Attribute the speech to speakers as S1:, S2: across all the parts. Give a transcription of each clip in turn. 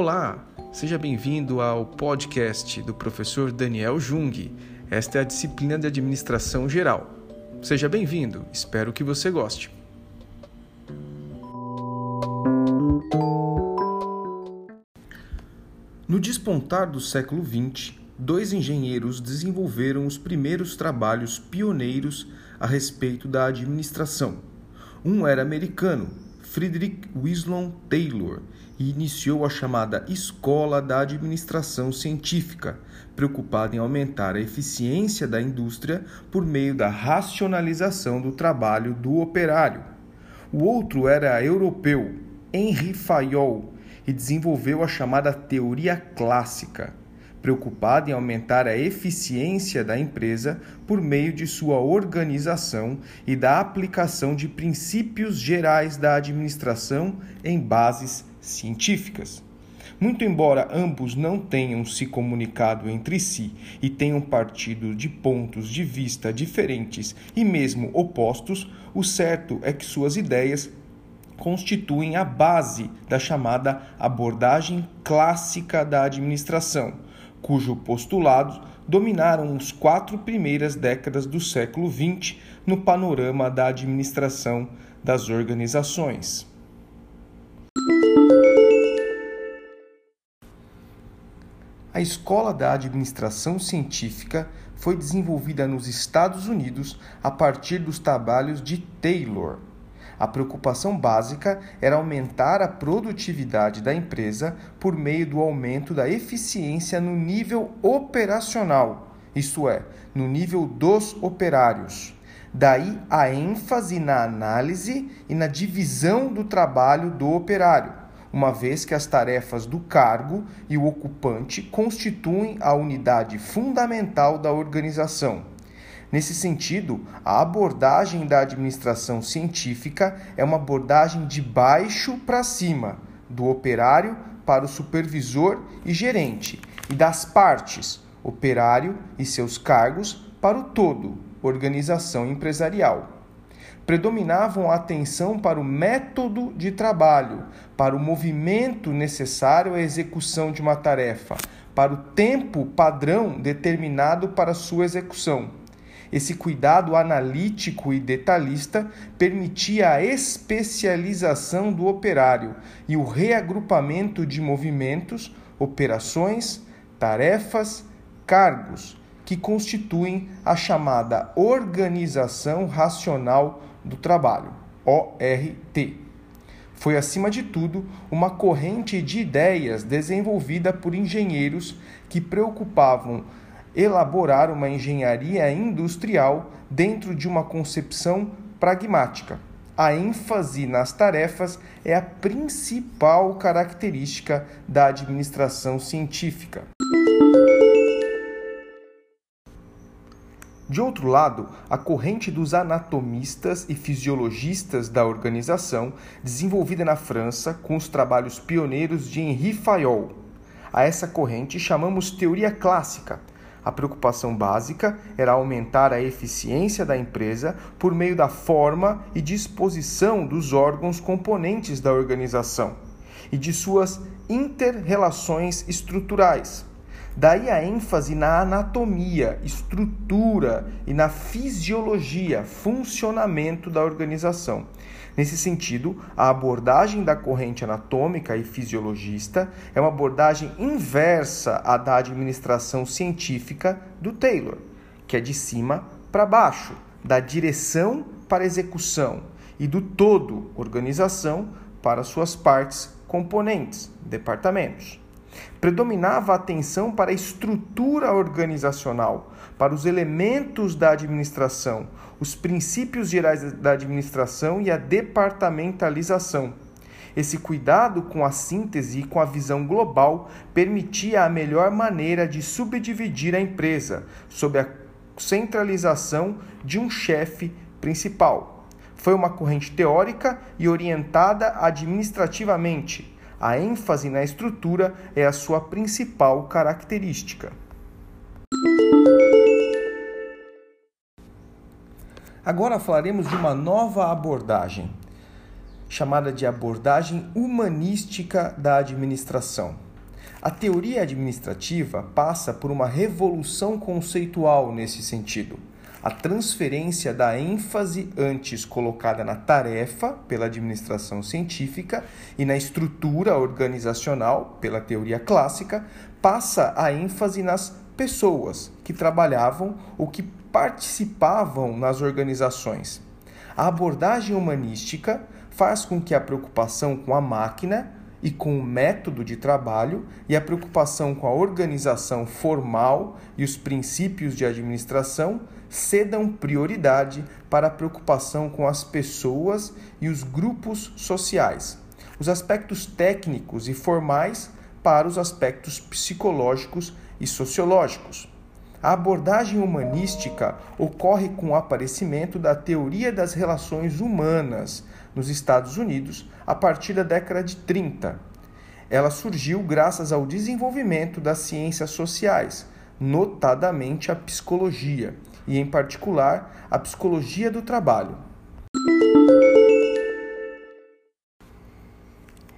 S1: Olá, seja bem-vindo ao podcast do professor Daniel Jung. Esta é a disciplina de administração geral. Seja bem-vindo, espero que você goste. No despontar do século XX, dois engenheiros desenvolveram os primeiros trabalhos pioneiros a respeito da administração. Um era americano, Frederick Winslow Taylor, e iniciou a chamada Escola da Administração Científica, preocupada em aumentar a eficiência da indústria por meio da racionalização do trabalho do operário. O outro era europeu, Henri Fayol, e desenvolveu a chamada teoria clássica, preocupada em aumentar a eficiência da empresa por meio de sua organização e da aplicação de princípios gerais da administração em bases científicas. Muito embora ambos não tenham se comunicado entre si e tenham partido de pontos de vista diferentes e mesmo opostos, o certo é que suas ideias constituem a base da chamada abordagem clássica da administração, cujo postulados dominaram os quatro primeiras décadas do século XX no panorama da administração das organizações. A Escola da Administração Científica foi desenvolvida nos Estados Unidos a partir dos trabalhos de Taylor. A preocupação básica era aumentar a produtividade da empresa por meio do aumento da eficiência no nível operacional, isto é, no nível dos operários. Daí a ênfase na análise e na divisão do trabalho do operário, uma vez que as tarefas do cargo e o ocupante constituem a unidade fundamental da organização. Nesse sentido, a abordagem da administração científica é uma abordagem de baixo para cima, do operário para o supervisor e gerente, e das partes, operário e seus cargos, para o todo, organização empresarial. Predominavam a atenção para o método de trabalho, para o movimento necessário à execução de uma tarefa, para o tempo padrão determinado para sua execução esse cuidado analítico e detalhista permitia a especialização do operário e o reagrupamento de movimentos, operações, tarefas, cargos, que constituem a chamada Organização Racional do Trabalho, ORT. Foi, acima de tudo, uma corrente de ideias desenvolvida por engenheiros que preocupavam elaborar uma engenharia industrial dentro de uma concepção pragmática. A ênfase nas tarefas é a principal característica da administração científica. De outro lado, a corrente dos anatomistas e fisiologistas da organização, desenvolvida na França com os trabalhos pioneiros de Henri Fayol. A essa corrente chamamos teoria clássica, a preocupação básica era aumentar a eficiência da empresa por meio da forma e disposição dos órgãos componentes da organização e de suas interrelações estruturais. Daí a ênfase na anatomia, estrutura e na fisiologia, funcionamento da organização. Nesse sentido, a abordagem da corrente anatômica e fisiologista é uma abordagem inversa à da administração científica do Taylor, que é de cima para baixo, da direção para execução e do todo, organização, para suas partes componentes, departamentos. Predominava a atenção para a estrutura organizacional, para os elementos da administração, os princípios gerais da administração e a departamentalização. Esse cuidado com a síntese e com a visão global permitia a melhor maneira de subdividir a empresa, sob a centralização de um chefe principal. Foi uma corrente teórica e orientada administrativamente a ênfase na estrutura é a sua principal característica. Agora falaremos de uma nova abordagem, chamada de abordagem humanística da administração. A teoria administrativa passa por uma revolução conceitual nesse sentido. A transferência da ênfase antes colocada na tarefa pela administração científica e na estrutura organizacional pela teoria clássica passa a ênfase nas pessoas que trabalhavam ou que participavam nas organizações. A abordagem humanística faz com que a preocupação com a máquina e com o método de trabalho e a preocupação com a organização formal e os princípios de administração cedam prioridade para a preocupação com as pessoas e os grupos sociais, os aspectos técnicos e formais para os aspectos psicológicos e sociológicos. A abordagem humanística ocorre com o aparecimento da teoria das relações humanas nos Estados Unidos a partir da década de 30. Ela surgiu graças ao desenvolvimento das ciências sociais, notadamente a psicologia, e, em particular, a psicologia do trabalho.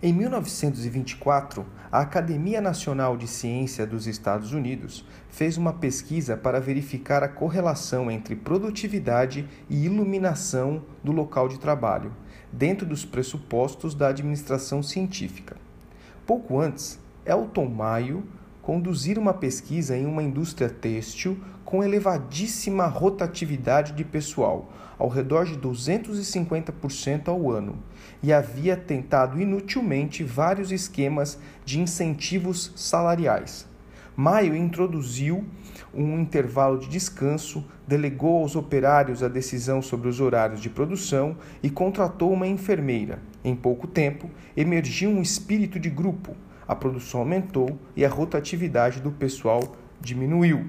S1: Em 1924, a Academia Nacional de Ciência dos Estados Unidos fez uma pesquisa para verificar a correlação entre produtividade e iluminação do local de trabalho, dentro dos pressupostos da administração científica. Pouco antes, Elton Mayo conduzira uma pesquisa em uma indústria têxtil com elevadíssima rotatividade de pessoal, ao redor de 250% ao ano, e havia tentado inutilmente vários esquemas de incentivos salariais. Maio introduziu um intervalo de descanso, delegou aos operários a decisão sobre os horários de produção e contratou uma enfermeira. Em pouco tempo, emergiu um espírito de grupo, a produção aumentou e a rotatividade do pessoal diminuiu.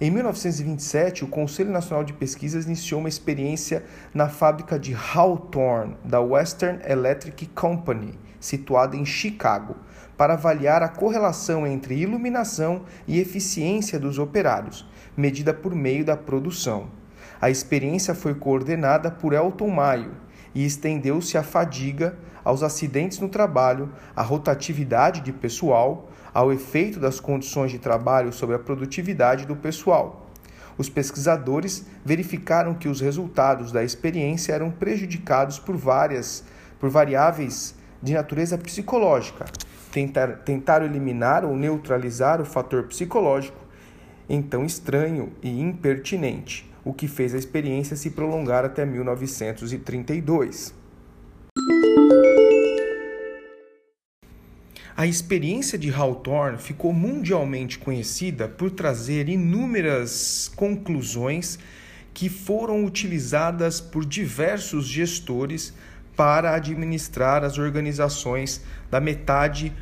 S1: Em 1927, o Conselho Nacional de Pesquisas iniciou uma experiência na fábrica de Hawthorne, da Western Electric Company, situada em Chicago, para avaliar a correlação entre iluminação e eficiência dos operários, medida por meio da produção. A experiência foi coordenada por Elton Mayo e estendeu-se à fadiga, aos acidentes no trabalho, à rotatividade de pessoal, ao efeito das condições de trabalho sobre a produtividade do pessoal. Os pesquisadores verificaram que os resultados da experiência eram prejudicados por várias por variáveis de natureza psicológica. Tentar, tentaram eliminar ou neutralizar o fator psicológico, então estranho e impertinente, o que fez a experiência se prolongar até 1932. A experiência de Hawthorne ficou mundialmente conhecida por trazer inúmeras conclusões que foram utilizadas por diversos gestores para administrar as organizações da metade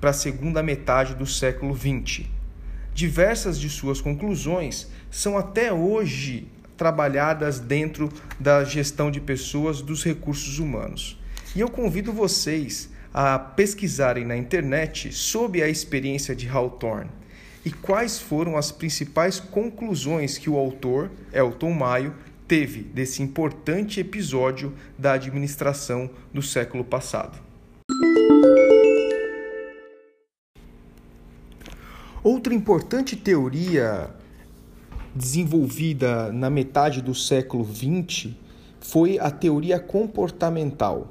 S1: para a segunda metade do século XX. Diversas de suas conclusões são até hoje trabalhadas dentro da gestão de pessoas dos recursos humanos. E eu convido vocês a pesquisarem na internet sobre a experiência de Hawthorne e quais foram as principais conclusões que o autor, Elton Maio, teve desse importante episódio da administração do século passado. Outra importante teoria desenvolvida na metade do século XX foi a teoria comportamental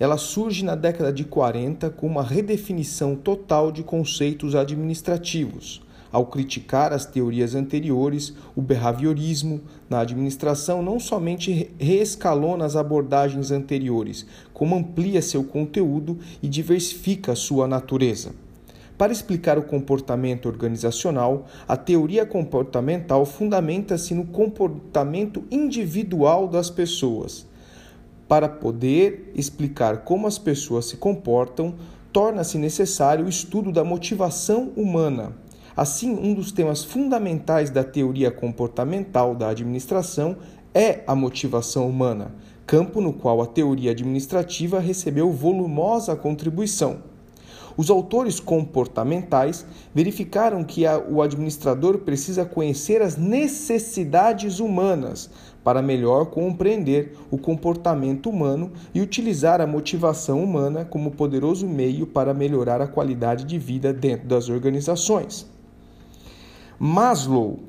S1: ela surge na década de 40 com uma redefinição total de conceitos administrativos. Ao criticar as teorias anteriores, o behaviorismo na administração não somente reescalona as abordagens anteriores, como amplia seu conteúdo e diversifica sua natureza. Para explicar o comportamento organizacional, a teoria comportamental fundamenta-se no comportamento individual das pessoas para poder explicar como as pessoas se comportam, torna-se necessário o estudo da motivação humana. Assim, um dos temas fundamentais da teoria comportamental da administração é a motivação humana, campo no qual a teoria administrativa recebeu volumosa contribuição. Os autores comportamentais verificaram que a, o administrador precisa conhecer as necessidades humanas para melhor compreender o comportamento humano e utilizar a motivação humana como poderoso meio para melhorar a qualidade de vida dentro das organizações. Maslow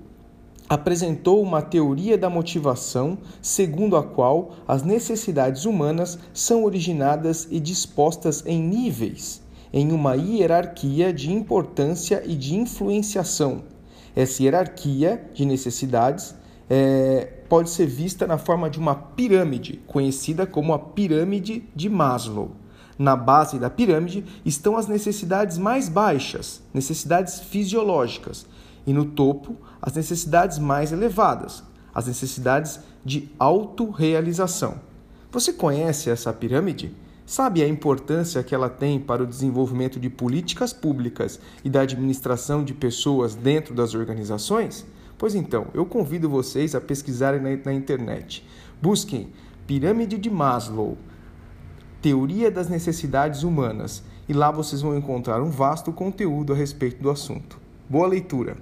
S1: apresentou uma teoria da motivação segundo a qual as necessidades humanas são originadas e dispostas em níveis, em uma hierarquia de importância e de influenciação. Essa hierarquia de necessidades é, pode ser vista na forma de uma pirâmide, conhecida como a pirâmide de Maslow. Na base da pirâmide estão as necessidades mais baixas, necessidades fisiológicas, e no topo as necessidades mais elevadas, as necessidades de autorrealização. Você conhece essa pirâmide? Sabe a importância que ela tem para o desenvolvimento de políticas públicas e da administração de pessoas dentro das organizações? Pois então, eu convido vocês a pesquisarem na, internet. Busquem Pirâmide de Maslow, Teoria das Necessidades Humanas, e lá vocês vão encontrar um vasto conteúdo a respeito do assunto. Boa leitura!